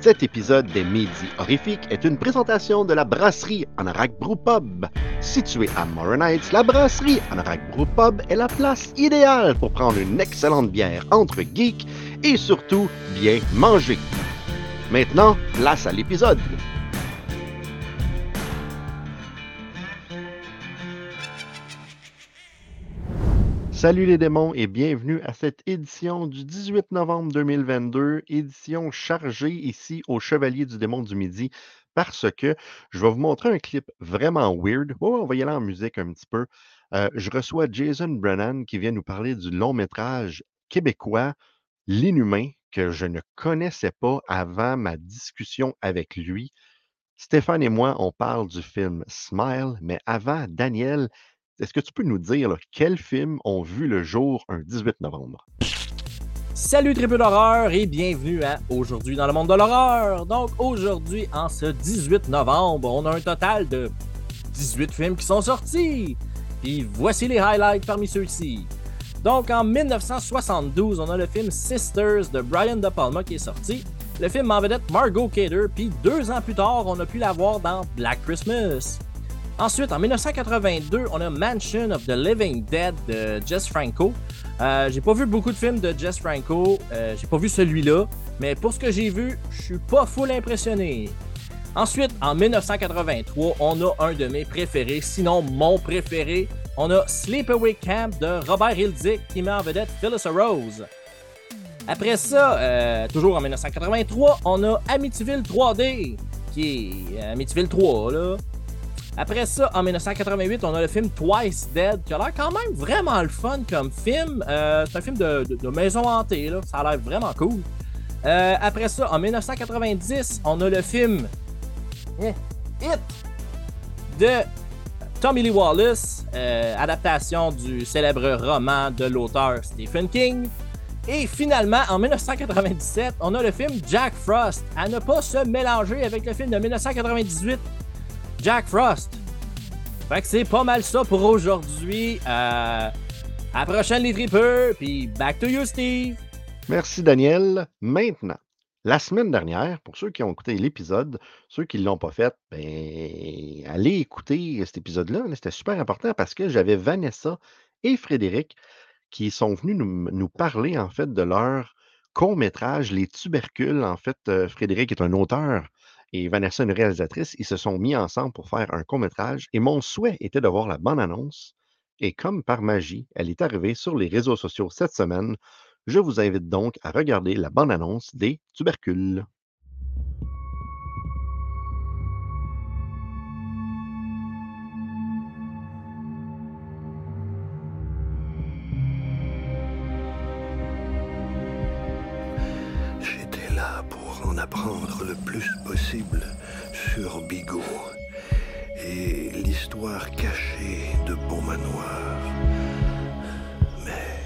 Cet épisode des Midi Horrifiques est une présentation de la brasserie Anorak Brew Pub. Située à Morin Heights, la brasserie Anorak Brew Pub est la place idéale pour prendre une excellente bière entre geeks et surtout bien manger. Maintenant, place à l'épisode. Salut les démons et bienvenue à cette édition du 18 novembre 2022, édition chargée ici au Chevalier du démon du Midi parce que je vais vous montrer un clip vraiment weird. Oh, on va y aller en musique un petit peu. Euh, je reçois Jason Brennan qui vient nous parler du long métrage québécois L'inhumain que je ne connaissais pas avant ma discussion avec lui. Stéphane et moi, on parle du film Smile, mais avant, Daniel, est-ce que tu peux nous dire quels films ont vu le jour un 18 novembre? Salut triple d'horreur et bienvenue à Aujourd'hui dans le monde de l'horreur. Donc aujourd'hui, en ce 18 novembre, on a un total de 18 films qui sont sortis. Puis voici les highlights parmi ceux-ci. Donc en 1972, on a le film Sisters de Brian De Palma qui est sorti. Le film en vedette Margot Kidder, puis deux ans plus tard, on a pu la voir dans Black Christmas. Ensuite, en 1982, on a Mansion of the Living Dead de Jess Franco. Euh, j'ai pas vu beaucoup de films de Jess Franco, euh, j'ai pas vu celui-là, mais pour ce que j'ai vu, je suis pas full impressionné. Ensuite, en 1983, on a un de mes préférés, sinon mon préféré. On a Sleepaway Camp de Robert Hildick qui met en vedette Phyllis Rose. Après ça, euh, toujours en 1983, on a Amityville 3D, qui est Amityville 3, là. Après ça, en 1988, on a le film Twice Dead, qui a l'air quand même vraiment le fun comme film. Euh, c'est un film de, maison hantée, là. ça a l'air vraiment cool. Euh, après ça, en 1990, on a le film eh, It de Tommy Lee Wallace, euh, adaptation du célèbre roman de l'auteur Stephen King. Et finalement, en 1997, on a le film Jack Frost, à ne pas se mélanger avec le film de 1998 Jack Frost. Fait que c'est pas mal ça pour aujourd'hui. Euh, la prochaine, les tripeurs, puis back to you, Steve. Merci, Daniel. Maintenant, la semaine dernière, pour ceux qui ont écouté l'épisode, ceux qui ne l'ont pas fait, ben, allez écouter cet épisode-là. C'était super important parce que j'avais Vanessa et Frédéric qui sont venus nous, nous parler, en fait, de leur court-métrage, Les Tubercules. En fait, euh, Frédéric est un auteur et Vanessa, une réalisatrice, ils se sont mis ensemble pour faire un court-métrage. Et mon souhait était de voir la bande-annonce. Et comme par magie, elle est arrivée sur les réseaux sociaux cette semaine. Je vous invite donc à regarder la bande-annonce des tubercules. Le plus possible sur Bigot et l'histoire cachée de Beaumanoir. Mais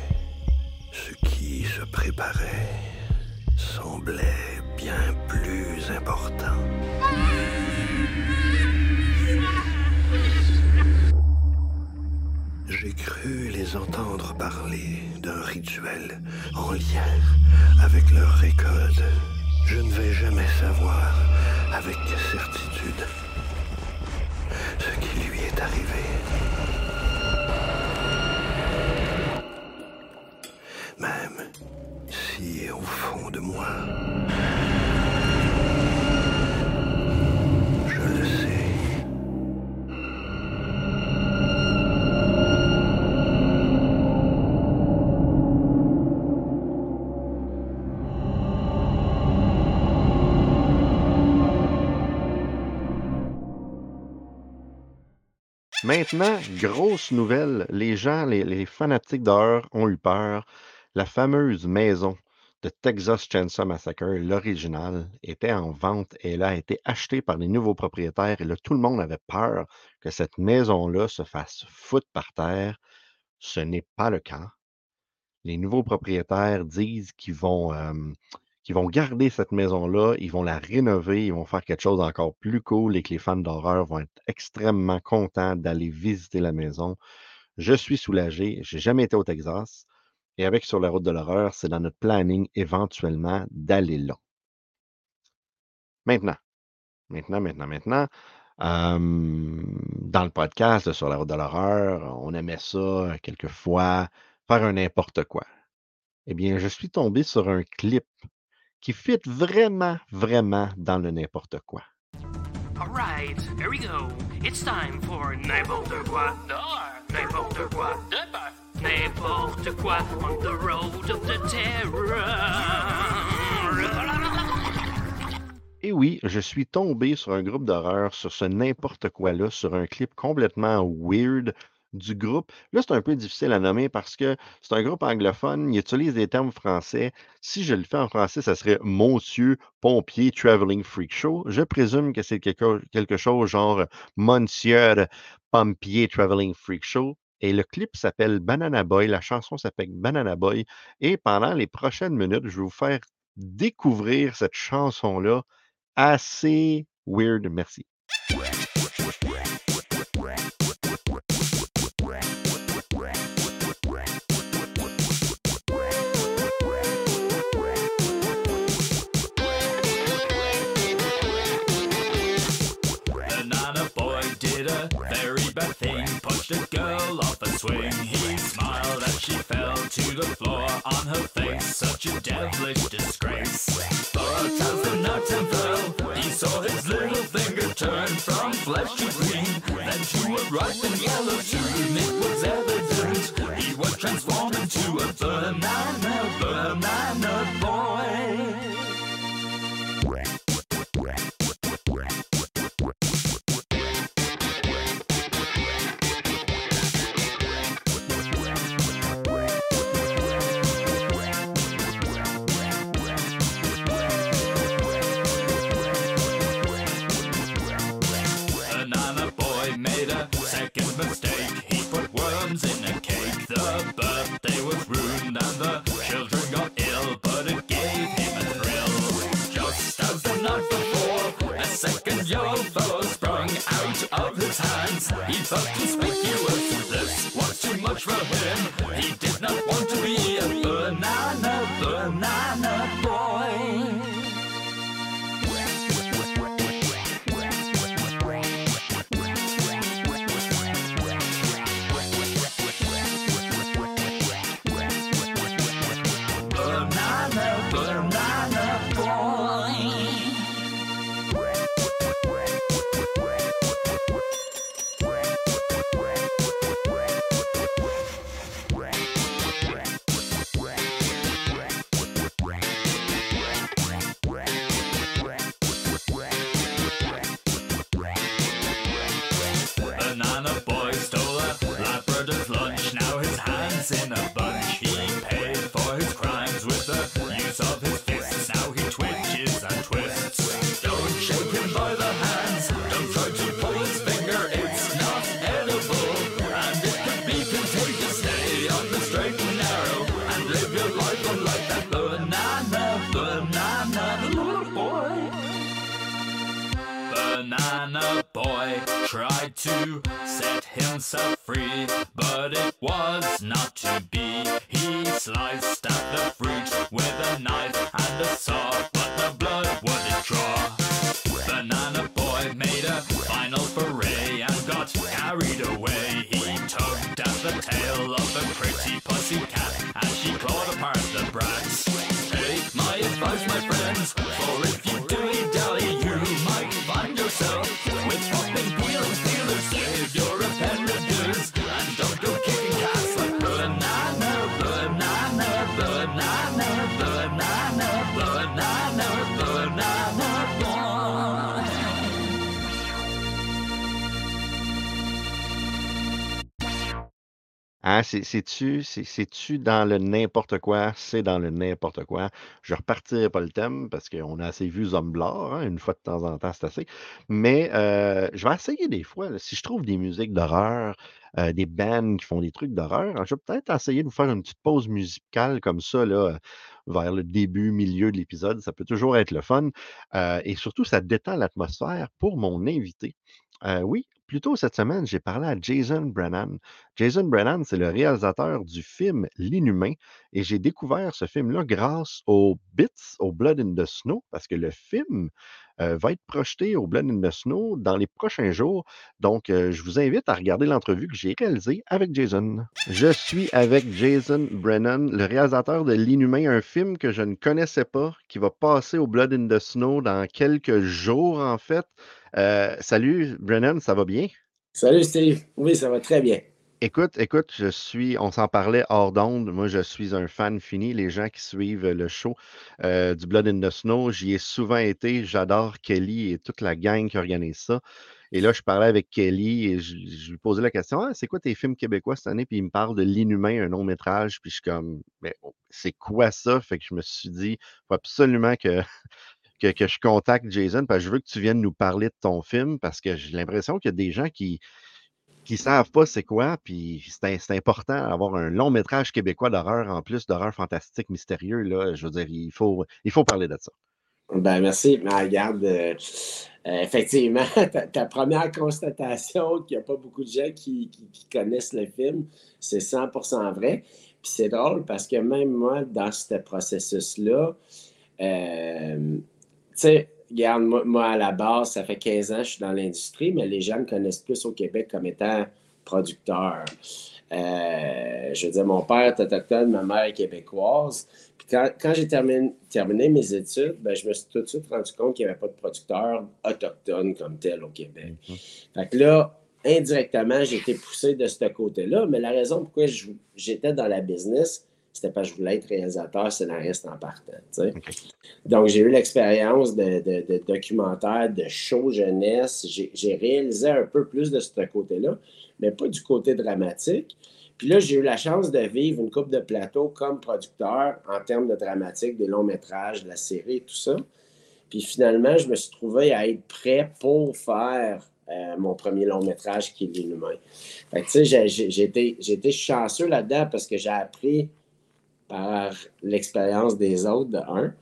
ce qui se préparait semblait bien plus important. J'ai cru les entendre parler d'un rituel en lien avec leur récolte je ne vais jamais savoir avec certitude ce qui lui est arrivé. Même si au fond de moi, Maintenant, grosse nouvelle, les gens, les, fanatiques d'horreur ont eu peur. La fameuse maison de Texas Chainsaw Massacre, l'original, était en vente et elle a été achetée par les nouveaux propriétaires. Et là, tout le monde avait peur que cette maison-là se fasse foutre par terre. Ce n'est pas le cas. Les nouveaux propriétaires disent qu'ils vont, euh, qui vont garder cette maison-là, ils vont la rénover, ils vont faire quelque chose d'encore plus cool et que les fans d'horreur vont être extrêmement contents d'aller visiter la maison. Je suis soulagé, j'ai jamais été au Texas et avec Sur la route de l'horreur, c'est dans notre planning éventuellement d'aller là. Maintenant, maintenant, maintenant, maintenant, dans le podcast Sur la route de l'horreur, on aimait ça quelquefois, faire un n'importe quoi. Eh bien, je suis tombé sur un clip qui fit vraiment, vraiment dans le n'importe quoi. All right, here we go. It's time for n'importe quoi dehors, n'importe quoi de peur, n'importe quoi on the road of the terror. Et oui, je suis tombé sur un groupe d'horreur, sur ce n'importe quoi-là, sur un clip complètement weird du groupe. Là, c'est un peu difficile à nommer parce que c'est un groupe anglophone, il utilise des termes français. Si je le fais en français, ça serait Monsieur Pompier Traveling Freak Show. Je présume que c'est quelque, quelque chose genre Monsieur Pompier Traveling Freak Show. Et le clip s'appelle Banana Boy, la chanson s'appelle Banana Boy. Et pendant les prochaines minutes, je vais vous faire découvrir cette chanson-là assez weird. Merci. A girl off a swing. He smiled as she fell to the floor on her face, such a devilish disgrace. But as the night fell, he saw his little finger turn from flesh to green, then to a ripe and yellow tune. It was evident he was transformed into a banana friends, for if you Hein, c'est c'est-tu c'est c'est-tu dans le n'importe quoi? C'est dans le n'importe quoi. Je repartirai pas le thème parce qu'on a assez vu Zomblard, hein, une fois de temps en temps, c'est assez. Mais euh, je vais essayer des fois, si je trouve des musiques d'horreur, euh, des bands qui font des trucs d'horreur, je vais peut-être essayer de vous faire une petite pause musicale comme ça, euh, vers le début, milieu de l'épisode. Ça peut toujours être le fun. Et surtout, ça détend l'atmosphère pour mon invité. Oui, plus tôt cette semaine, j'ai parlé à Jason Brennan. Jason Brennan, c'est le réalisateur du film L'Inhumain et j'ai découvert ce film-là grâce aux Bits, au Blood in the Snow, parce que le film euh, va être projeté au Blood in the Snow dans les prochains jours. Donc, euh, je vous invite à regarder l'entrevue que j'ai réalisée avec Jason. Je suis avec Jason Brennan, le réalisateur de L'Inhumain, un film que je ne connaissais pas, qui va passer au Blood in the Snow dans quelques jours, en fait. Euh, salut, Brennan, ça va bien? Salut, Steve. Oui, ça va très bien. Écoute, écoute, je suis, on s'en parlait hors d'onde. Moi, je suis un fan fini. Les gens qui suivent le show euh, du Blood in the Snow, j'y ai souvent été. J'adore Kelly et toute la gang qui organise ça. Et là, je parlais avec Kelly et je, lui posais la question ah, c'est quoi tes films québécois cette année? Puis il me parle de L'Inhumain, un long métrage. Puis je suis comme mais oh, c'est quoi ça? Fait que je me suis dit il faut absolument que, que, que, je contacte Jason parce que je veux que tu viennes nous parler de ton film parce que j'ai l'impression qu'il y a des gens qui qui savent pas c'est quoi, puis c'est important d'avoir un long métrage québécois d'horreur en plus d'horreur fantastique mystérieux. Là, je veux dire, il faut, il faut parler de ça. Ben merci. Regarde, euh, euh, effectivement, ta, première constatation qu'il n'y a pas beaucoup de gens qui, connaissent le film, c'est 100% vrai. Puis c'est drôle parce que même moi, dans ce processus-là, euh, sais, regarde, moi, à la base, ça fait 15 ans que je suis dans l'industrie, mais les gens me connaissent plus au Québec comme étant producteur. Euh, je veux dire, mon père est autochtone, ma mère est québécoise. Puis quand, j'ai terminé, mes études, ben, je me suis tout de suite rendu compte qu'il n'y avait pas de producteur autochtone comme tel au Québec. Mm-hmm. Fait que là, indirectement, j'ai été poussé de ce côté-là, mais la raison pourquoi j'étais dans la business, c'était parce que je voulais être réalisateur, scénariste en partant. Donc, j'ai eu l'expérience de, de, documentaire, de show jeunesse. J'ai réalisé un peu plus de ce côté-là, mais pas du côté dramatique. Puis là, j'ai eu la chance de vivre une coupe de plateau comme producteur en termes de dramatique, des longs métrages, de la série et tout ça. Puis finalement, je me suis trouvé à être prêt pour faire euh, mon premier long métrage qui est L'Inhumain. Fait tu sais, j'ai été chanceux là-dedans parce que j'ai appris par l'expérience des autres, de un. Mhm.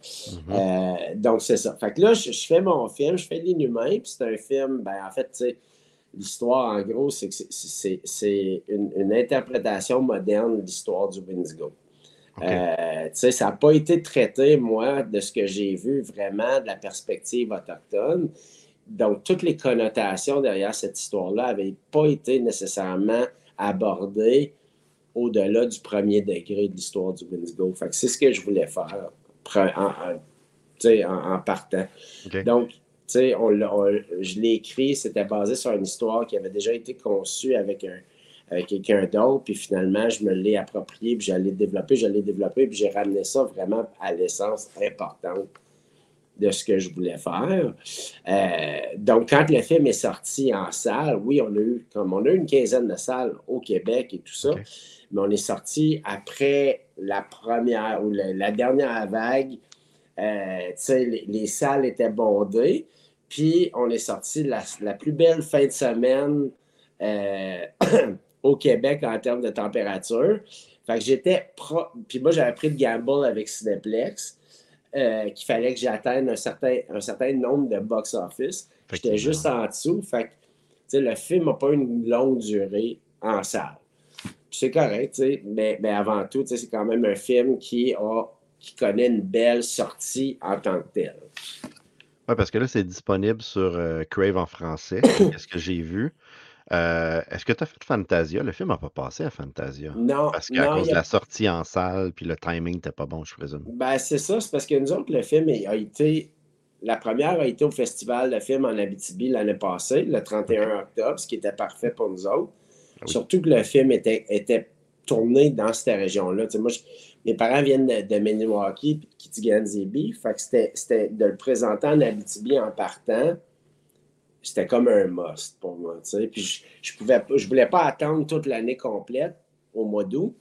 Euh, donc, c'est ça. Fait que là, je, fais mon film, je fais L'Inhumain, puis c'est un film, ben, en fait, tu sais, l'histoire, en gros, c'est que c'est une, interprétation moderne de l'histoire du Windigo. Euh, tu sais, ça n'a pas été traité, moi, de ce que j'ai vu vraiment de la perspective autochtone. Donc, toutes les connotations derrière cette histoire-là n'avaient pas été nécessairement abordées au-delà du premier degré de l'histoire du. Fait c'est ce que je voulais faire en, partant. Donc, on, je l'ai écrit, c'était basé sur une histoire qui avait déjà été conçue avec, un, quelqu'un d'autre, puis finalement, je me l'ai approprié, puis j'allais développer, j'allais développer, puis j'ai ramené ça vraiment à l'essence importante de ce que je voulais faire. Euh, donc, quand le film est sorti en salle, oui, on a eu, comme on a eu une quinzaine de salles au Québec et tout ça, mais on est sorti après la première ou la, dernière vague. Euh, les, les, salles étaient bondées. Puis on est sorti la, la plus belle fin de semaine euh, au Québec en termes de température. Fait que j'étais Puis moi, j'avais pris de gamble avec Cineplex. Euh, qu'il fallait que j'atteigne un certain, un certain nombre de box-office. J'étais juste en dessous. Fait que, le film n'a pas une longue durée en salle c'est correct, mais, mais avant tout, c'est quand même un film qui, a, qui connaît une belle sortie en tant que tel. Oui, parce que là, c'est disponible sur euh, Crave en français, ce que j'ai vu. Euh, est-ce que tu as fait Fantasia? Le film n'a pas passé à Fantasia. Non. Parce qu'à cause de la sortie en salle, puis le timing n'était pas bon, je présume. Ben, c'est ça, c'est parce que nous autres, le film a été. La première a été au Festival de film en Abitibi l'année passée, le 31 octobre, ce qui était parfait pour nous autres. Ah Surtout que le film était, était tourné dans cette région-là. moi, mes parents viennent de, de Milwaukee puis de Kitigan-Zibi. Fait que c'était de le présenter en Abitibi en partant. C'était comme un must pour moi. Puis je, je pouvais je voulais pas attendre toute l'année complète au mois d'août.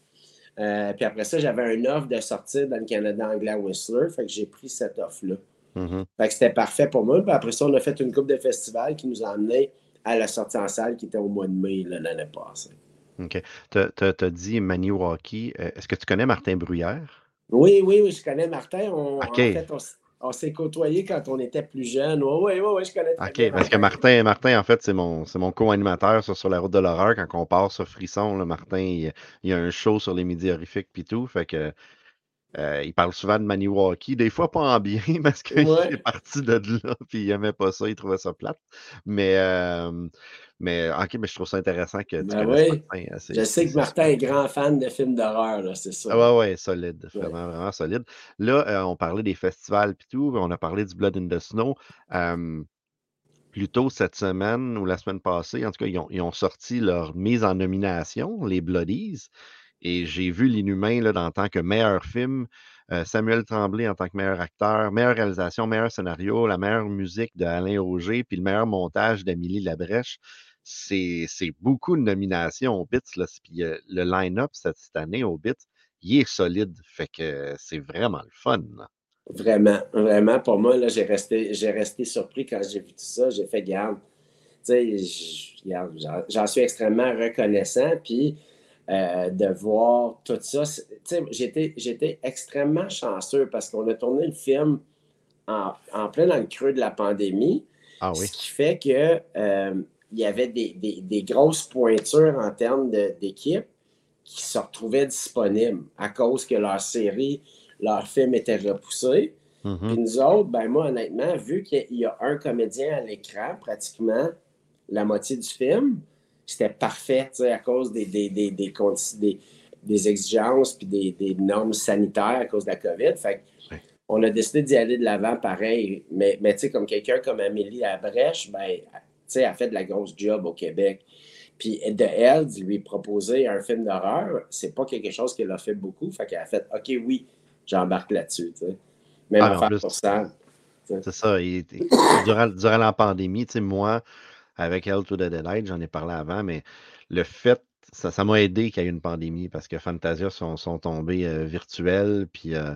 Euh, puis après ça, j'avais un offre de sortir dans le Canada anglais à Whistler. Fait que j'ai pris cette offre-là. Mm-hmm. Fait que c'était parfait pour moi. Puis après ça, on a fait une coupe de festival qui nous a amené à la sortie en salle qui était au mois de mai l'année passée. OK. Tu as, dit Maniwaki. Euh, est-ce que tu connais Martin Bruyère? Oui, oui, oui, je connais Martin. en fait, on s'est côtoyés quand on était plus jeune. Oui, oui, oui, je connais OK, bien parce que Martin, Martin, en fait, c'est mon, mon co-animateur sur, sur la route de l'horreur. Quand on part sur Frisson, là, Martin, il, il y a un show sur les midis horrifiques puis tout. Fait que euh, il parle souvent de Maniwaki, des fois pas en bien, parce qu'il Ouais. est parti de là, puis il aimait pas ça, il trouvait ça plate. Mais, euh, mais OK, mais je trouve ça intéressant que tu Ben connaisses oui. Martin. c'est- Je sais que Martin est grand fan de films d'horreur, c'est ça. Ah ouais, ouais, solide. Ouais. Vraiment, vraiment solide. Là, euh, on parlait des festivals puis tout, on a parlé du Blood in the Snow. Plus tôt cette semaine ou la semaine passée, en tout cas, ils ont, ils ont sorti leur mise en nomination, les Bloodies. Et j'ai vu l'Inhumain là, en tant que meilleur film, euh, Samuel Tremblay en tant que meilleur acteur, meilleure réalisation, meilleur scénario, la meilleure musique de Alain Auger, puis le meilleur montage d'Amélie Labrèche. C'est beaucoup de nominations au BITS. Puis euh, le line-up cette, année au BITS, il est solide. Fait que c'est vraiment le fun. Vraiment, vraiment. Pour moi, là, j'ai resté, j'ai resté surpris quand j'ai vu tout ça. J'ai fait garde. J'en suis extrêmement reconnaissant. Puis euh, de voir tout ça, j'étais, extrêmement chanceux parce qu'on a tourné le film en, en plein dans le creux de la pandémie. Ah oui. Ce qui fait que euh, il y avait des, des- des grosses pointures en termes d'équipe qui se retrouvaient disponibles à cause que leur série, leur film était repoussé. Mhm. Puis nous autres, ben moi, honnêtement, vu qu'il y a un comédien à l'écran, pratiquement la moitié du film, c'était parfait, à cause des, des, des, des, condi- des- des exigences puis des, des normes sanitaires à cause de la COVID. Fait que Ouais. on a décidé d'y aller de l'avant pareil. Mais, mais tu sais, comme quelqu'un comme Amélie Labrèche, ben, tu sais, elle a fait de la grosse job au Québec. Puis de elle, de lui proposer un film d'horreur, c'est pas quelque chose qu'elle a fait beaucoup. Fait qu'elle a fait OK, oui, j'embarque là-dessus. Même Ah, mais en affaire plus, pour Sam. C'est ça. durant, durant la pandémie, tu sais, moi, avec Hell to the Daylight, j'en ai parlé avant, mais le fait, ça ça m'a aidé qu'il y ait une pandémie parce que Fantasia sont, sont tombés euh, virtuels, puis euh,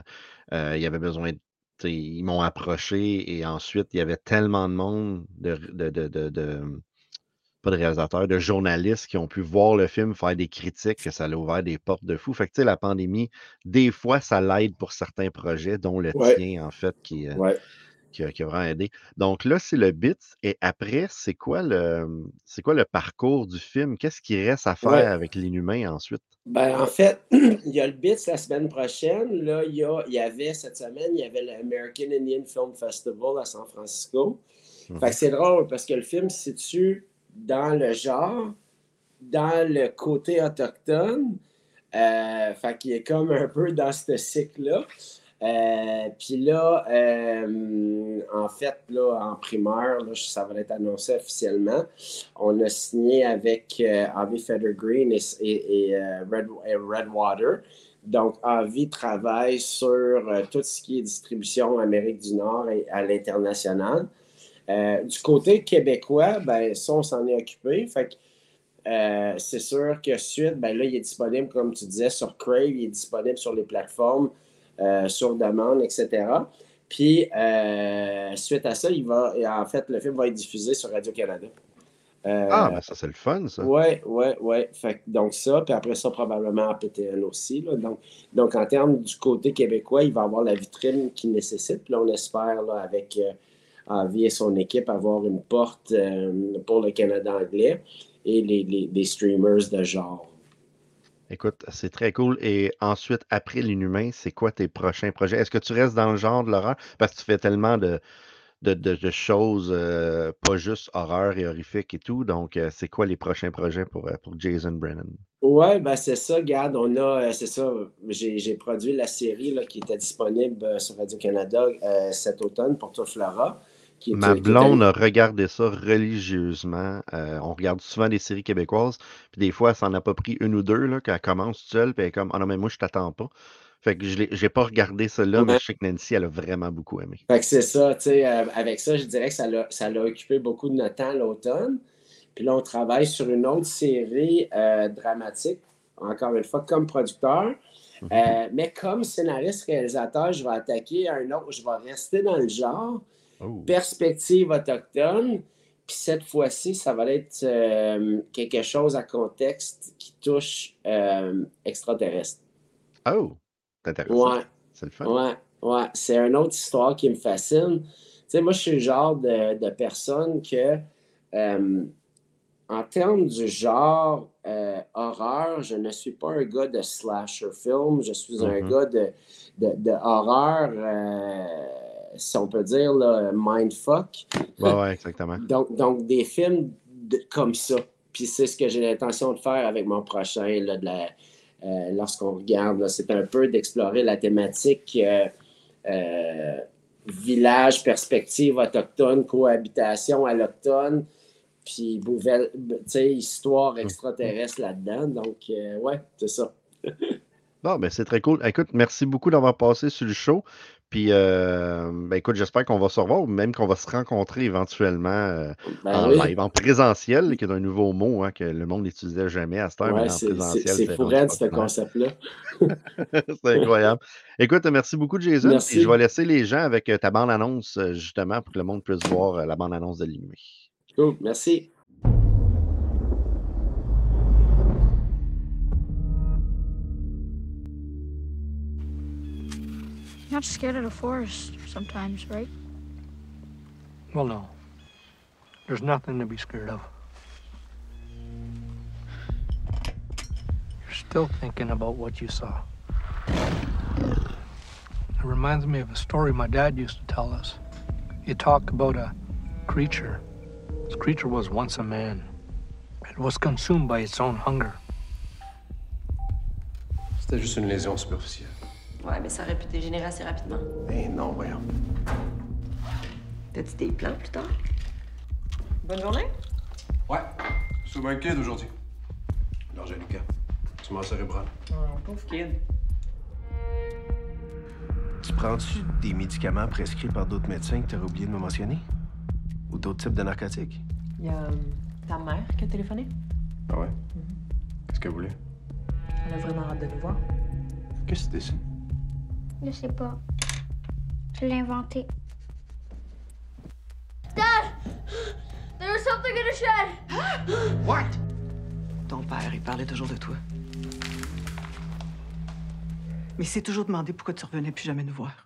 euh, il y avait besoin de. Ils m'ont approché et ensuite, il y avait tellement de monde, de, de, de, de- pas de réalisateurs, de journalistes qui ont pu voir le film, faire des critiques, que ça a ouvert des portes de fou. Fait que, tu sais, la pandémie, des fois, ça l'aide pour certains projets, dont le Ouais. tien, en fait, qui, Ouais. Qui a, qui a vraiment aidé. Donc là, c'est le bit. Et après, c'est quoi le c'est quoi le parcours du film? Qu'est-ce qui reste à faire Ouais. avec l'inhumain ensuite? Ben, en fait, il y a le BITS la semaine prochaine. Là, il y, a- il y avait cette semaine, il y avait l'American Indian Film Festival à San Francisco. Mhm. Fait que c'est drôle parce que le film se situe dans le genre, dans le côté autochtone. Euh, fait qu'il est comme un peu dans ce cycle-là. Euh, Puis là, euh, en fait, là, en primeur, là, ça va être annoncé officiellement. On a signé avec euh, Avi Federgreen et, et, Red, Redwater. Donc, Avi travaille sur tout ce qui est distribution Amérique du Nord et à l'international. Du côté québécois, ben, ça, on s'en est occupé. Fait que, c'est sûr que suite, ben là, il est disponible, comme tu disais, sur Crave, il est disponible sur les plateformes, euh, sur demande, etc. Puis, euh, suite à ça, il va, en fait, le film va être diffusé sur Radio-Canada. Euh, Ah, ben ça, c'est le fun, ça. oui, oui, oui. Donc ça, puis après ça, probablement à PTN aussi. là. Donc, donc, en termes du côté québécois, il va avoir la vitrine qu'il nécessite. Puis là, on espère, là, avec Avi et son équipe, avoir une porte pour le Canada anglais et les, les- les streamers de genre. Écoute, c'est très cool. Et ensuite, après l'inhumain, c'est quoi tes prochains projets? Est-ce que tu restes dans le genre de l'horreur? Parce que tu fais tellement de, de, de- choses, euh, pas juste horreur et horrifique et tout. Donc, euh, c'est quoi les prochains projets pour, euh, pour Jason Brennan? Ouais, ben c'est ça, regarde, on a, c'est ça, j'ai produit la série là, qui était disponible sur Radio-Canada cet automne pour toi, Flora. Qui Ma était- blonde a regardé ça religieusement. Euh, on regarde souvent des séries québécoises, puis des fois, ça en a pas pris une ou deux, là, qu'elle commence seule, puis elle est comme, ah non, mais moi, je t'attends pas. Fait que je j'ai pas regardé mais Ouais. je sais que Nancy, elle a vraiment beaucoup aimé. Fait que c'est ça, tu sais, euh, avec ça, je dirais que ça l'a, ça l'a occupé beaucoup de notre temps l'automne. Puis là, on travaille sur une autre série euh, dramatique, encore une fois, comme producteur. Mhm. Euh, mais comme scénariste-réalisateur, je vais attaquer un autre, je vais rester dans le genre, Oh. perspective autochtone. Puis cette fois-ci, ça va être euh, quelque chose à contexte qui touche euh, extraterrestre. Oh! C'est intéressant. Ouais, C'est le fun. ouais. Ouais, c'est une autre histoire qui me fascine. Tu sais, moi, je suis le genre de, de personne que, euh, en termes du genre horreur, je ne suis pas un gars de slasher film. Je suis un Mhm. gars de, de, de horreur, si on peut dire, là, mindfuck. Ouais, ouais, exactement. Donc, donc des films de- comme ça. Puis c'est ce que j'ai l'intention de faire avec mon prochain, là, de la- euh, lorsqu'on regarde. C'est un peu d'explorer la thématique euh, euh, village, perspective autochtone, cohabitation allochtone, puis sais, histoire extraterrestre là-dedans. Donc, ouais, c'est ça. Bon, ben c'est très cool. Écoute, merci beaucoup d'avoir passé sur le show. Puis, euh, ben écoute, j'espère qu'on va se revoir ou même qu'on va se rencontrer éventuellement euh, Ben en oui. live, en présentiel, qui est un nouveau mot hein, que le monde n'utilisait jamais à cette heure, mais Ouais, en c'est- présentiel. c'est c'est fou rendu raide, ce concept-là. C'est incroyable. Écoute, merci beaucoup, Jason. Merci. Et je vais laisser les gens avec euh, ta bande-annonce, justement, pour que le monde puisse voir la bande-annonce de l'inuit. Cool, merci. You're not scared of the forest sometimes, right? Well, no. There's nothing to be scared of. You're still thinking about what you saw. It reminds me of a story my dad used to tell us. He talked about a creature. This creature was once a man. It was consumed by its own hunger. C'était juste une lésion superficielle. Ouais, mais ça aurait pu dégénérer assez rapidement. Eh non, voyons. T'as-tu des plans plus tard? Bonne journée? Ouais, je suis bien kid aujourd'hui. L'Angelica. Tumeur cérébrale. Oh, pauvre kid. Tu prends-tu des médicaments prescrits par d'autres médecins que tu aurais oublié de me mentionner? Ou d'autres types de narcotiques? Il y a euh, ta mère qui a téléphoné? Ah ouais? Qu'est-ce qu'elle voulait? Elle a vraiment hâte de nous voir. Qu'est-ce que c'est Je sais pas. Je l'ai inventé. Dad! There was something in the shed! What? Ton père, il parlait toujours de toi. Mais il s'est toujours demandé pourquoi tu revenais plus jamais nous voir.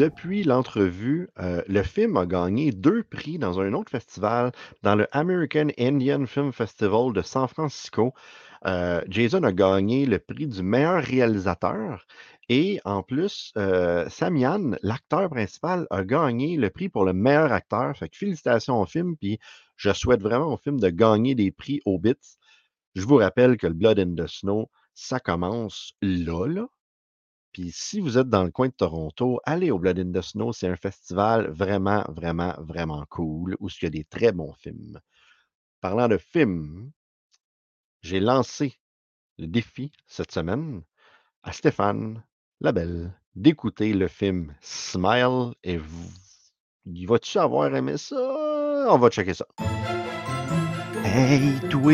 Depuis l'entrevue, euh, le film a gagné deux prix dans un autre festival, dans le American Indian Film Festival de San Francisco. Euh, Jason a gagné le prix du meilleur réalisateur et en plus, euh, Samian, l'acteur principal, a gagné le prix pour le meilleur acteur. Fait que félicitations au film, puis je souhaite vraiment au film de gagner des prix au Bits. Je vous rappelle que le Blood in the Snow, ça commence là, là. Puis si vous êtes dans le coin de Toronto, allez au Blood in the Snow. C'est un festival vraiment, vraiment, vraiment cool où il y a des très bons films. Parlant de films, j'ai lancé le défi cette semaine à Stéphane Labelle d'écouter le film Smile et va-tu avoir aimé ça? On va checker ça. Hey, toi!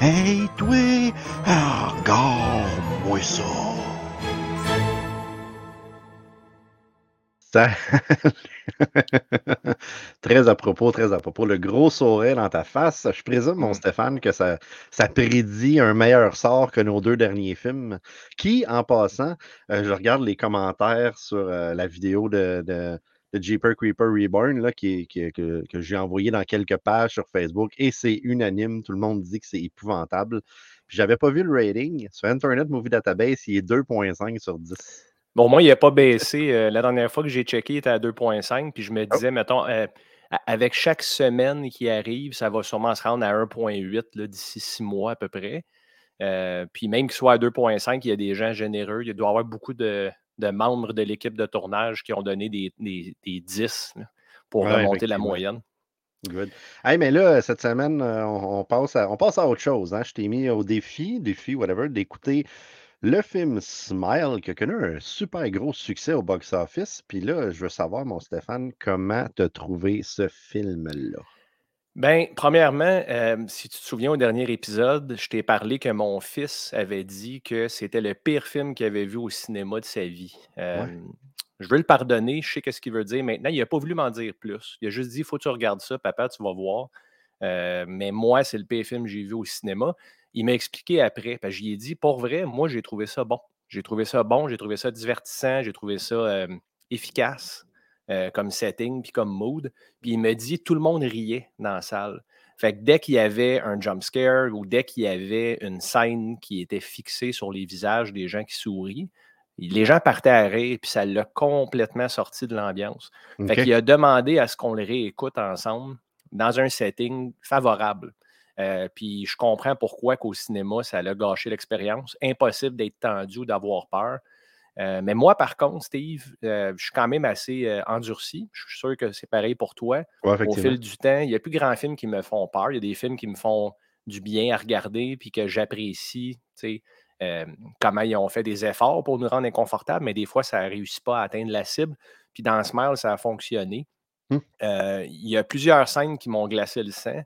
Hey, toi! Regarde-moi ça! Ça- très à propos, très à propos. Le gros sourire dans ta face, je présume, mon Stéphane, que ça, ça prédit un meilleur sort que nos deux derniers films. Qui, en passant, euh, je regarde les commentaires sur euh, la vidéo de, de, de Jeeper Creeper Reborn là, qui, est- qui- que, que j'ai envoyé dans quelques pages sur Facebook et c'est unanime. Tout le monde dit que c'est épouvantable. J'avais pas vu le rating. Sur Internet Movie Database, il est 2.5 sur 10. Bon, moi, il n'a pas baissé. Euh, la dernière fois que j'ai checké, il était à 2,5. Puis je Oh. me disais, mettons, euh, avec chaque semaine qui arrive, ça va sûrement se rendre à 1,8 là, d'ici six mois à peu près. Euh, puis même qu'il soit à 2,5, il y a des gens généreux. Il doit y avoir beaucoup de, de membres de l'équipe de tournage qui ont donné des, des, des 10 là, pour Ouais, remonter la moyenne. Good. Hey, mais là, cette semaine, on, on passe à, on passe à autre chose. Hein? Je t'ai mis au défi, défi, whatever, d'écouter le film Smile qui a connu un super gros succès au box-office. Puis là, je veux savoir, mon Stéphane, comment t'as trouvé ce film-là? Ben, premièrement, euh, si tu te souviens au dernier épisode, je t'ai parlé que mon fils avait dit que c'était le pire film qu'il avait vu au cinéma de sa vie. Euh, Ouais. Je veux le pardonner, je sais qu'est-ce qu'il veut dire. Maintenant, il n'a pas voulu m'en dire plus. Il a juste dit, il faut que tu regardes ça, papa, tu vas voir. Euh, mais moi, c'est le pire film que j'ai vu au cinéma. Il m'a expliqué après, parce que j'y ai dit, pour vrai, moi, j'ai trouvé ça bon. J'ai trouvé ça bon, j'ai trouvé ça divertissant, j'ai trouvé ça euh, efficace euh, comme setting puis comme mood. Puis il me dit, tout le monde riait dans la salle. Fait que dès qu'il y avait un jump scare ou dès qu'il y avait une scène qui était fixée sur les visages des gens qui sourient, les gens partaient à rire, puis ça l'a complètement sorti de l'ambiance. Fait OK. qu'il a demandé à ce qu'on le réécoute ensemble dans un setting favorable. Euh, puis je comprends pourquoi qu'au cinéma, ça l'a gâché l'expérience. Impossible d'être tendu ou d'avoir peur. Euh, mais moi, par contre, Steve, euh, je suis quand même assez endurci. Je suis sûr que c'est pareil pour toi. Ouais, Au fil du temps, il n'y a plus grands films qui me font peur. Il y a des films qui me font du bien à regarder puis que j'apprécie, tu sais, comment ils ont fait des efforts pour nous rendre inconfortables, mais des fois, ça ne réussit pas à atteindre la cible. Puis dans Smile, ça a fonctionné. Hmm. Euh, il y a plusieurs scènes qui m'ont glacé le sang.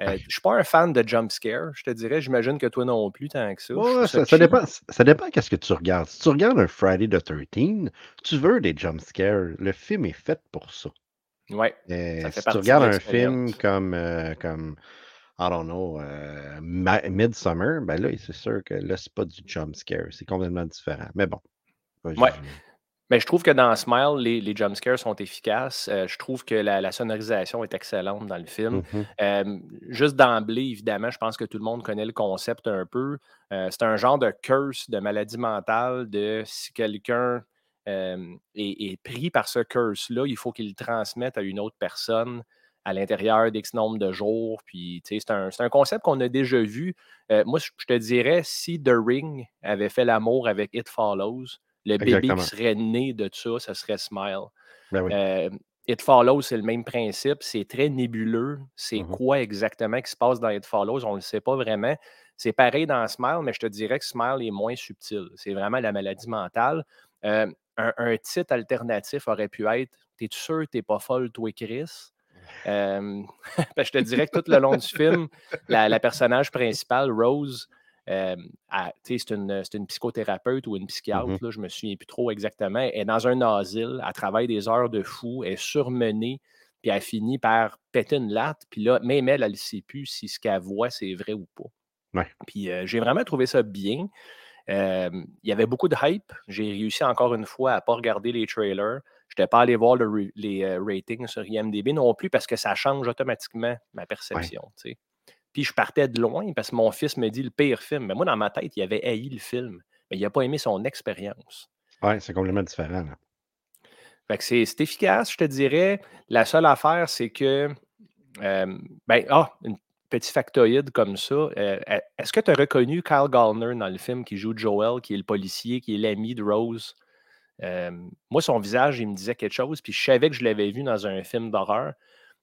Euh, je ne suis pas un fan de jump scare, je te dirais. J'imagine que toi non plus, tant que ça. Ouais, ça dépend, ça dépend qu'est-ce que tu regardes. Si tu regardes un Friday the 13 tu veux des jump scares. Le film est fait pour ça. Euh, fait si tu regardes un film comme, euh, comme I don't know, Midsummer, ben là, c'est sûr que là, c'est pas du jump scare. C'est complètement différent. Mais bon. Ouais. Mais je trouve que dans Smile, les, les jumpscares sont efficaces. Euh, je trouve que la, la sonorisation est excellente dans le film. Mhm. Euh, juste d'emblée, évidemment, je pense que tout le monde connaît le concept un peu. Euh, c'est un genre de curse, de maladie mentale, de si quelqu'un est, est pris par ce curse-là, il faut qu'il le transmette à une autre personne à l'intérieur d'X nombre de jours. Puis, c'est un, c'est un concept qu'on a déjà vu. Moi, je je te dirais, si The Ring avait fait l'amour avec It Follows, le bébé Exactement. qui serait né de ça, ce serait Smile. Ben oui. Euh, It Follows, c'est le même principe. C'est très nébuleux. C'est Mhm. quoi exactement qui se passe dans It Follows? On ne le sait pas vraiment. C'est pareil dans Smile, mais je te dirais que Smile est moins subtil. C'est vraiment la maladie mentale. Euh, un, un titre alternatif aurait pu être T'es-tu sûr que t'es pas folle, toi, Chris? Euh, ben, je te dirais que tout le long du film, la, la personnage principale, Rose, euh, sais, c'est une, une psychothérapeute ou une psychiatre, Mhm. là, je me souviens plus trop exactement. Elle est dans un asile, elle travaille des heures de fou, elle est surmenée, puis elle finit par péter une latte. Puis là, même elle, elle ne sait plus si ce qu'elle voit, c'est vrai ou pas. Ouais. Puis euh, j'ai vraiment trouvé ça bien. Euh, il y avait beaucoup de hype. J'ai réussi encore une fois à ne pas regarder les trailers. Je n'étais pas allé voir le les euh, ratings sur IMDb non plus parce que ça change automatiquement ma perception. tu sais. Puis je partais de loin parce que mon fils me dit le pire film. Mais moi, dans ma tête, il avait haï le film. Mais il n'a pas aimé son expérience. Ouais, c'est complètement différent. là. Fait que c'est c'est efficace, je te dirais. La seule affaire, c'est que. euh, ben, ah, un petit factoïde comme ça. euh, e- Est-ce que tu as reconnu Kyle Gallner dans le film qui joue Joel, qui est le policier, qui est l'ami de Rose? Euh, moi, son visage, il me disait quelque chose, puis je savais que je l'avais vu dans un film d'horreur.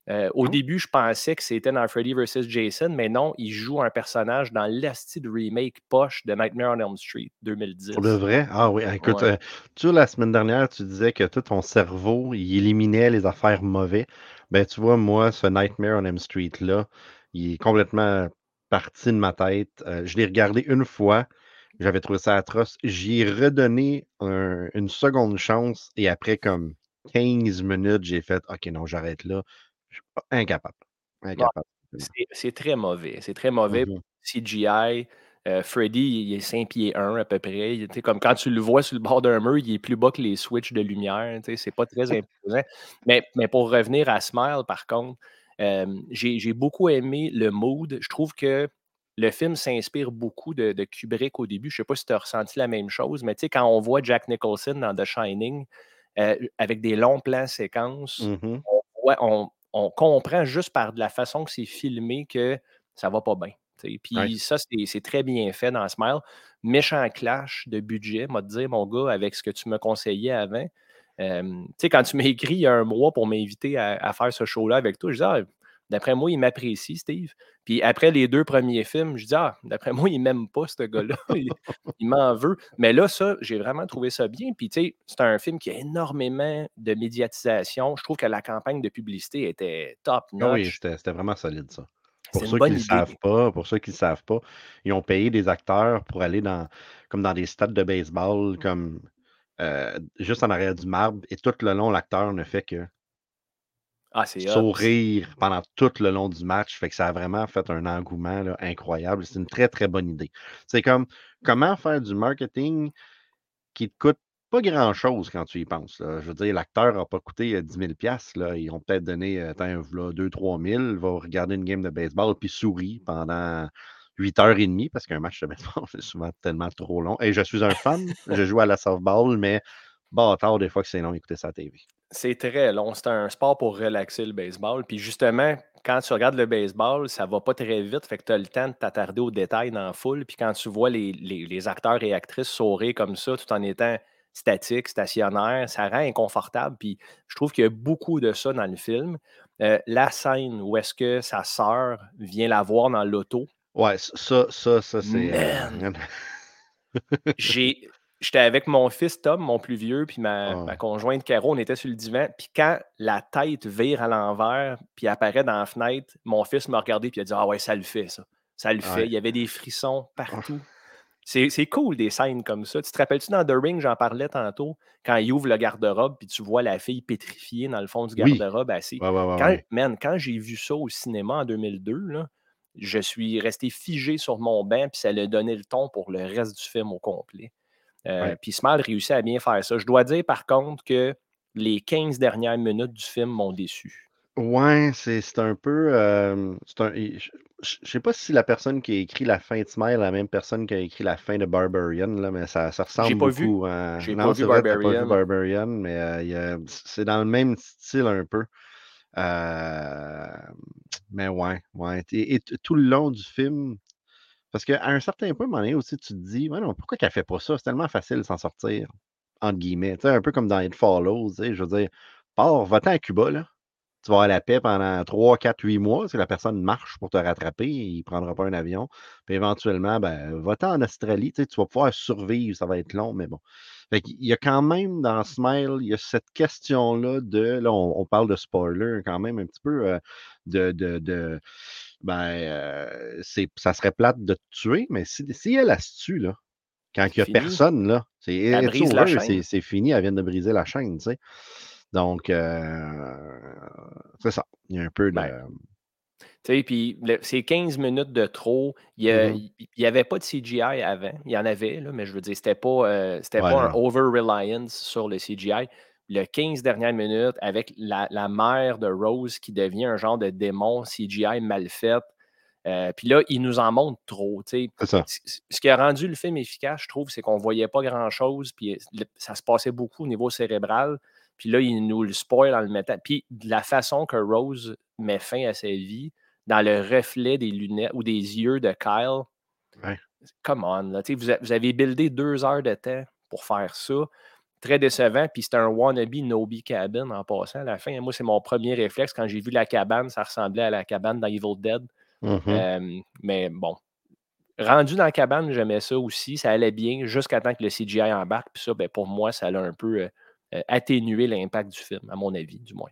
Euh, au début, je pensais que c'était dans Freddy vs. Jason, mais non, il joue un personnage dans l'asti de remake poche de Nightmare on Elm Street 2010. Pour de vrai? Ah oui, écoute, Ouais. euh, tu la semaine dernière, tu disais que tout ton cerveau, il éliminait les affaires mauvais. Ben, tu vois, moi, ce Nightmare on Elm Street-là, il est complètement parti de ma tête. Euh, je l'ai regardé une fois, j'avais trouvé ça atroce. J'y ai redonné un- une seconde chance et après comme 15 minutes, j'ai fait OK, non, j'arrête là. Je suis pas- incapable. Incapable. C'est très mauvais. C'est très mauvais. Mhm. CGI. Euh, Freddy, il est 5 pieds 1 à peu près. Il- comme quand tu le vois sur le bord d'un mur, il est plus bas que les switches de lumière. C'est pas très imposant. Mais, mais pour revenir à Smile, par contre, euh, j'ai beaucoup aimé le mood. Je trouve que le film s'inspire beaucoup de, de Kubrick au début. Je sais pas si tu as ressenti la même chose, mais quand on voit Jack Nicholson dans The Shining, euh, avec des longs plans séquences, Mhm. on, voit- on- on comprend juste par de la façon que c'est filmé que ça va pas bien. Puis Ouais. ça, c'est très bien fait dans Smile. Méchant clash de budget, m'a dire, mon gars, avec ce que tu me conseillais avant. Euh, tu sais, quand tu m'as écrit il y a un mois pour m'inviter à, à faire ce show-là avec toi, je disais, Ah, D'après moi, il m'apprécie, Steve. Puis après les deux premiers films, je dis Ah, d'après moi, il m'aime pas, ce gars-là. il il m'en veut. Mais là, ça, j'ai vraiment trouvé ça bien. Puis, tu sais, c'est un film qui a énormément de médiatisation. Je trouve que la campagne de publicité était top Ah oui, notch. c'était vraiment solide, ça. Pour ceux qui idée. savent pas pour ceux qui savent pas, ils ont payé des acteurs pour aller dans comme dans des stades de baseball, comme, heu, juste en arrière du marbre et tout le long, l'acteur ne fait que Ah, sourire pendant tout le long du match. Fait que ça a vraiment fait un engouement, là, incroyable. C'est une très, très bonne idée. C'est comme, comment faire du marketing qui te coûte pas grand-chose quand tu y penses, là? Je veux dire, l'acteur a pas coûté, heu, 10 000 là. Ils ont peut-être donné, heu, tiens, v'là 2-3 000, va regarder une game de baseball puis sourit pendant 8 heures et demie parce qu'un match de baseball, c'est souvent tellement trop long et je suis un fan, je joue à la softball, mais bâtard des fois que c'est long écouter à TV. C'est très long. C'est un sport pour relaxer le baseball. Puis justement, quand tu regardes le baseball, ça va pas très vite. Fait que tu as le temps de t'attarder aux détails dans la foule. Puis quand tu vois les, les- les acteurs et actrices sourire comme ça, tout en étant statique, stationnaire, ça rend inconfortable. Puis je trouve qu'il y a beaucoup de ça dans le film. Euh, la scène où est-ce que sa sœur vient la voir dans l'auto, Ouais, ça ça ça c'est, heu j'ai j'étais avec mon fils Tom, mon plus vieux, puis ma, Ah. ma conjointe Caro, on était sur le divan. Puis quand la tête vire à l'envers, puis apparaît dans la fenêtre, mon fils m'a regardé puis il a dit Ah ouais, ça le fait, ça. Ça le fait. Ouais. Il y avait des frissons partout. C'est c'est cool des scènes comme ça. Tu te rappelles-tu dans The Ring, j'en parlais tantôt, quand il ouvre le garde-robe, puis tu vois la fille pétrifiée dans le fond du Oui. garde-robe assise. Ouais, ouais, ouais, Quand, man, quand j'ai vu ça au cinéma en 2002, là, je suis resté figé sur mon banc, puis ça a donné le ton pour le reste du film au complet. Euh. Puis Smile réussit à bien faire ça. Je dois dire par contre que les 15 dernières minutes du film m'ont déçu. Ouais, c'est un peu, un et je je sais pas si la personne qui a écrit la fin de Smile est la même personne qui a écrit la fin de Barbarian, là, mais ça ressemble pas beaucoup à J'ai pas vu vrai, as pas vu Barbarian. Barbarian, mais, a c'est dans le même style un peu. Mais ouais, ouais et tout le long du film parce qu'à un certain point, à un moment donné aussi, tu te dis: «Ouais, non, pourquoi qu'elle fait pas ça? C'est tellement facile de s'en sortir», entre guillemets. Tu sais, un peu comme dans It Follows, je veux dire, pars, va-t'en à Cuba, là. Tu vas avoir la paix pendant 3-4-8 mois, si la personne marche pour te rattraper, il ne prendra pas un avion. Puis éventuellement, ben, va-t'en en Australie, tu vas pouvoir survivre, ça va être long, mais bon. Fait qu'il y a quand même dans Smile, il y a cette question-là de, là, on, on parle de spoiler quand même un petit peu, euh, de, de, de- ben, euh, c'est, ça serait plate de te tuer, mais si, si elle, elle se tue, là, quand il n'y a Fini. personne, là, c'est Elle it's brise la over, chaîne. c'est c'est fini, elle vient de briser la chaîne, tu sais. Donc, euh, c'est ça. Il y a un peu de. Ben, Tu sais, puis ces 15 minutes de trop, il n'y Mhm. avait pas de CGI avant. Il y en avait, là, mais je veux dire, c'était pas, euh, c'était Ouais, pas non, un over-reliance sur le CGI. Le 15 dernières minutes, avec la, la mère de Rose qui devient un genre de démon CGI mal fait. euh, puis là, il nous en montre trop. ça. Ce qui a rendu le film efficace, je trouve, c'est qu'on voyait pas grand-chose, puis le- ça se passait beaucoup au niveau cérébral. Puis là, il nous le spoil en le mettant. Puis de la façon que Rose met fin à sa vie, dans le reflet des lunettes ou des yeux de Kyle, Ouais. come on, là, vous, a- vous avez buildé deux heures de temps pour faire ça. Très décevant, puis c'était un wannabe Nobi Cabin en passant à la fin. Moi, c'est mon premier réflexe. Quand j'ai vu la cabane, ça ressemblait à la cabane dans Evil Dead. Mhm. Euh, mais bon, rendu dans la cabane, j'aimais ça aussi. Ça allait bien jusqu'à temps que le CGI embarque. Puis ça, ben, pour moi, ça a un peu euh, euh, atténué l'impact du film, à mon avis, du moins.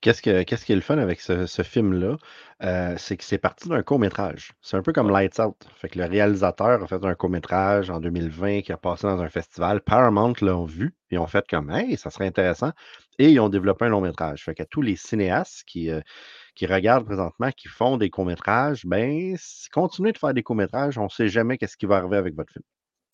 Qu'est-ce que, qu'est-ce qui est le fun avec ce, ce film-là? Euh, c'est que c'est parti d'un court-métrage. C'est un peu comme Lights Out. Fait que le réalisateur a fait un court-métrage en 2020 qui a passé dans un festival. Paramount l'ont vu et ont fait comme Hey, ça serait intéressant. Et ils ont développé un long-métrage. Fait que tous les cinéastes qui, euh, qui regardent présentement, qui font des courts-métrages, ben, continuez de faire des courts-métrages. On ne sait jamais qu'est-ce qui va arriver avec votre film.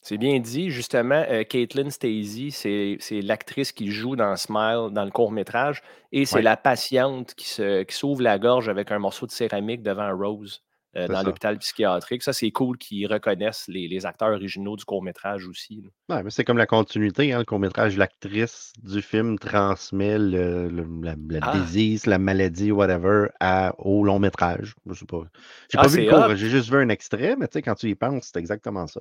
C'est bien dit. Justement, euh, Caitlin Stacey, c'est c'est l'actrice qui joue dans Smile, dans le court-métrage, et c'est Ouais. la patiente qui se- qui s'ouvre la gorge avec un morceau de céramique devant Rose euh, dans ça. l'hôpital psychiatrique. Ça, c'est cool qu'ils reconnaissent les, les acteurs originaux du court-métrage aussi. Ouais, mais c'est comme la continuité, hein, le court-métrage, l'actrice du film transmet le, le- la, la Ah. disease, la maladie, whatever, à, au long-métrage. Je sais pas. J'ai Ah, pas vu le court, j'ai juste vu un extrait, mais tu sais, quand tu y penses, c'est exactement ça.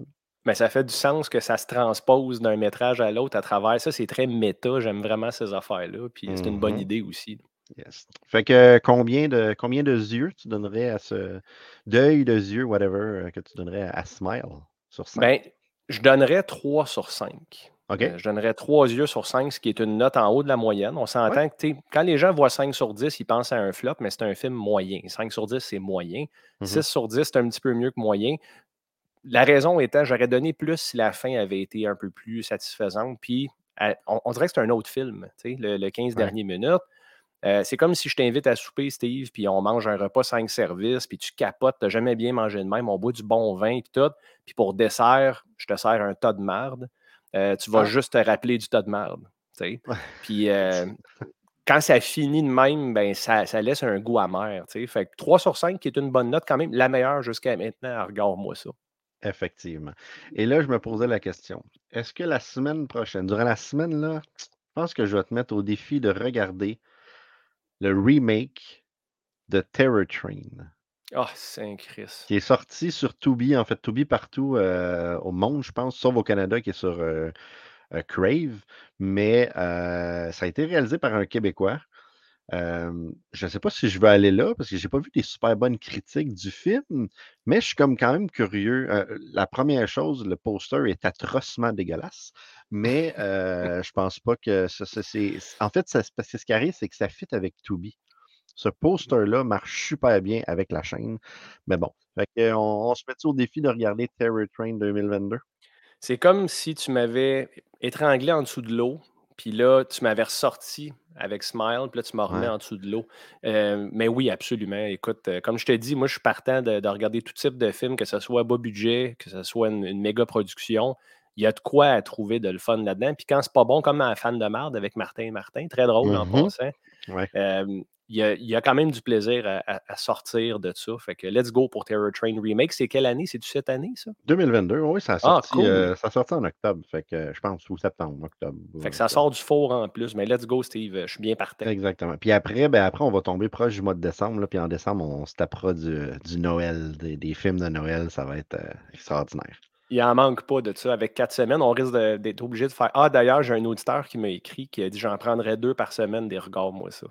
Mais ça fait du sens que ça se transpose d'un métrage à l'autre à travers ça. C'est très méta. J'aime vraiment ces affaires-là. Puis c'est une bonne Mhm. idée aussi. Yes. Fait que combien de combien de yeux tu donnerais à ce d'œil, de yeux, whatever, euh, que tu donnerais à, à Smile sur 5? Ben, je donnerais 3 sur 5. OK. Euh, je donnerais 3 yeux sur 5, ce qui est une note en haut de la moyenne. On s'entend que tu sais, quand les gens voient 5 sur 10, ils pensent à un flop, mais c'est un film moyen. 5 sur 10, c'est moyen. Mhm. 6 sur 10, c'est un petit peu mieux que moyen. La raison étant, j'aurais donné plus si la fin avait été un peu plus satisfaisante. Puis, à- on, on dirait que c'est un autre film, tu sais, le, le 15 Ouais. dernières minutes. Euh, c'est comme si je t'invite à souper, Steve, puis on mange un repas 5 services, puis tu capotes, tu jamais bien mangé de même, on boit du bon vin, puis tout. Puis pour dessert, je te sers un tas de marde. Euh, tu vas Ah. juste te rappeler du tas de sais. Puis euh, quand ça finit de même, ben, ça, ça laisse un goût amer. Fait que 3 sur 5, qui est une bonne note quand même, la meilleure jusqu'à maintenant, regarde-moi ça. Effectivement. Et là, je me posais la question. Est-ce que la semaine prochaine, durant la semaine, là, je pense que je vais te mettre au défi de regarder le remake de Terror Train, Ah, Saint-Christ. qui est sorti sur Tubi, en fait, Tubi partout euh, au monde, je pense, sauf au Canada, qui est sur euh, euh, Crave. Mais ça a été réalisé par un Québécois. Euh, je ne sais pas si je vais aller là parce que j'ai pas vu des super bonnes critiques du film, mais je suis comme quand même curieux. Euh, la première chose, le poster est atrocement dégueulasse, mais euh, je pense pas que ça, ça, c'est. En fait, ça- parce que ce qui arrive, c'est que ça fit avec Tubi. Ce poster-là marche super bien avec la chaîne. Mais bon, fait on, on se met au défi de regarder Terror Train 2022? C'est comme si tu m'avais étranglé en dessous de l'eau, puis là, tu m'avais ressorti avec Smile, puis là, tu m'as remis Ouais. en dessous de l'eau. Euh, mais oui, absolument. Écoute, euh, comme je te dis, moi, je suis partant de, de regarder tout type de films, que ce soit bas budget, que ce soit une, une méga production. Il y a de quoi à trouver de le fun là-dedans. Puis quand c'est pas bon, comme un fan de marde avec Martin et Martin, très drôle en Mhm. passant. Ouais. Euh, il y, a, il y a quand même du plaisir à, à- à sortir de ça. Fait que let's go pour Terror Train Remake. C'est quelle année? C'est-tu cette année, ça? 2022, oui, ça a Ah, sorti, cool. euh, ça a sorti en octobre, fait que euh, je pense, ou septembre, octobre. Fait que ça sort du four en plus. Mais let's go, Steve. Je suis bien partant. Exactement. Puis après, ben après, on va tomber proche du mois de décembre. Là, puis en décembre, on se tapera du, du Noël, des, des films de Noël. Ça va être euh, extraordinaire. Il en manque pas de ça. Avec quatre semaines, on risque d'être obligé de faire. Ah, d'ailleurs, j'ai un auditeur qui m'a écrit qui a dit j'en prendrais deux par semaine des regards, moi, ça.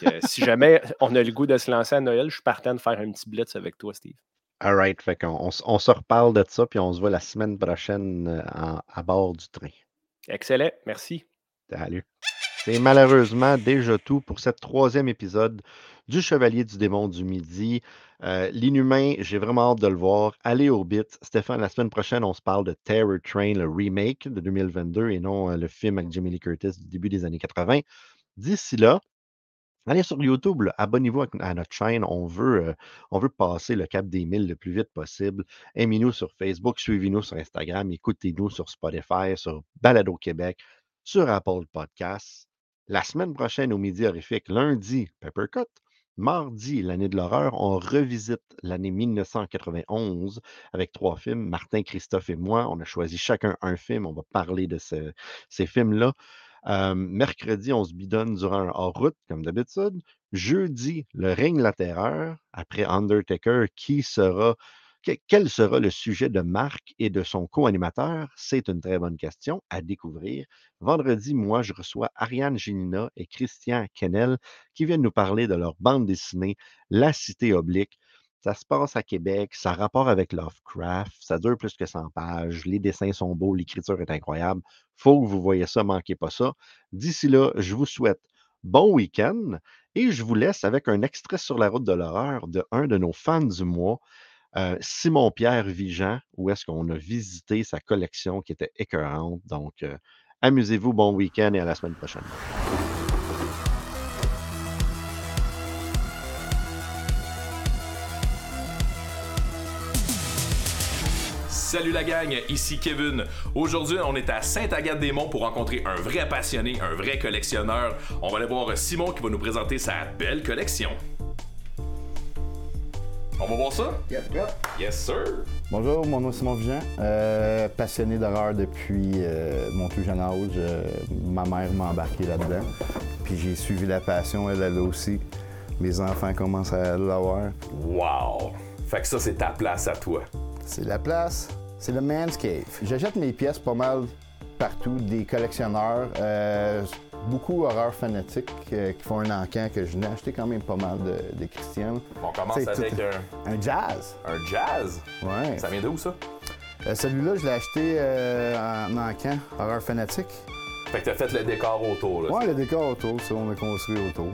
Que, si jamais on a le goût de se lancer à Noël, je suis partant de faire un petit blitz avec toi, Steve. All right. Fait qu'on on, se reparle de ça, puis on se voit la semaine prochaine euh, en- à bord du train. Excellent. Merci. Salut. C'est malheureusement déjà tout pour cette troisième épisode du Chevalier du démon du Midi. Euh, L'inhumain, j'ai vraiment hâte de le voir. Allez au bit. Stéphane, la semaine prochaine, on se parle de Terror Train, le remake de 2022 et non euh, le film avec Jamie Lee Curtis du début des années 80. D'ici là, allez sur YouTube, abonnez-vous à, à notre chaîne. On veut, euh, on veut passer le cap des 1000 le plus vite possible. Aimez-nous sur Facebook, suivez-nous sur Instagram, écoutez-nous sur Spotify, sur Balado Québec, sur Apple Podcasts. La semaine prochaine, au Midi Horrifique, lundi, Peppercut. Mardi, l'année de l'horreur, on revisite l'année 1991 avec trois films. Martin, Christophe et moi, on a choisi chacun un film. On va parler de ce- ces films-là. Euh, mercredi, on se bidonne durant un hors-route, comme d'habitude. Jeudi, le règne de la terreur. Après Undertaker, qui sera, que- quel sera le sujet de Marc et de son co-animateur? C'est une très bonne question à découvrir. Vendredi, moi, je reçois Ariane Gélina et Christian Kennel qui viennent nous parler de leur bande dessinée La Cité Oblique. Ça se passe à Québec, ça a rapport avec Lovecraft, ça dure plus que 100 pages, les dessins sont beaux, l'écriture est incroyable. Faut que vous voyez ça, manquez pas ça. D'ici là, je vous souhaite bon week-end et je vous laisse avec un extrait sur la route de l'horreur de un de nos fans du mois, Simon-Pierre Vigent, où est-ce qu'on a visité sa collection qui était écœurante. Donc, amusez-vous, bon week-end et à la semaine prochaine. Salut la gang, ici Kevin. Aujourd'hui, on est à Sainte-Agathe-des-Monts pour rencontrer un vrai passionné, un vrai collectionneur. On va aller voir Simon qui va nous présenter sa belle collection. On va voir ça? Yes, sir. Bonjour, mon nom est Simon Vigent. Euh, passionné d'horreur depuis euh, mon plus jeune âge. Euh, ma mère m'a embarqué là-dedans. Puis j'ai suivi la passion, elle, elle aussi. Mes enfants commencent à l'avoir. Wow! Fait que ça, c'est ta place à toi. C'est la place, c'est le man's cave. J'achète mes pièces pas mal partout, des collectionneurs. Beaucoup horreur fanatique euh, qui font un encan que je n'ai acheté quand même pas mal de, de Christian. On commence avec tout- un, un jazz. un jazz? Ouais. Ça vient d'où ça? Euh, Celui-là, je l'ai acheté euh, en encan, horreur fanatique. Fait que t'as fait le décor autour. Là. Ouais, le décor autour, ça, on a construit autour.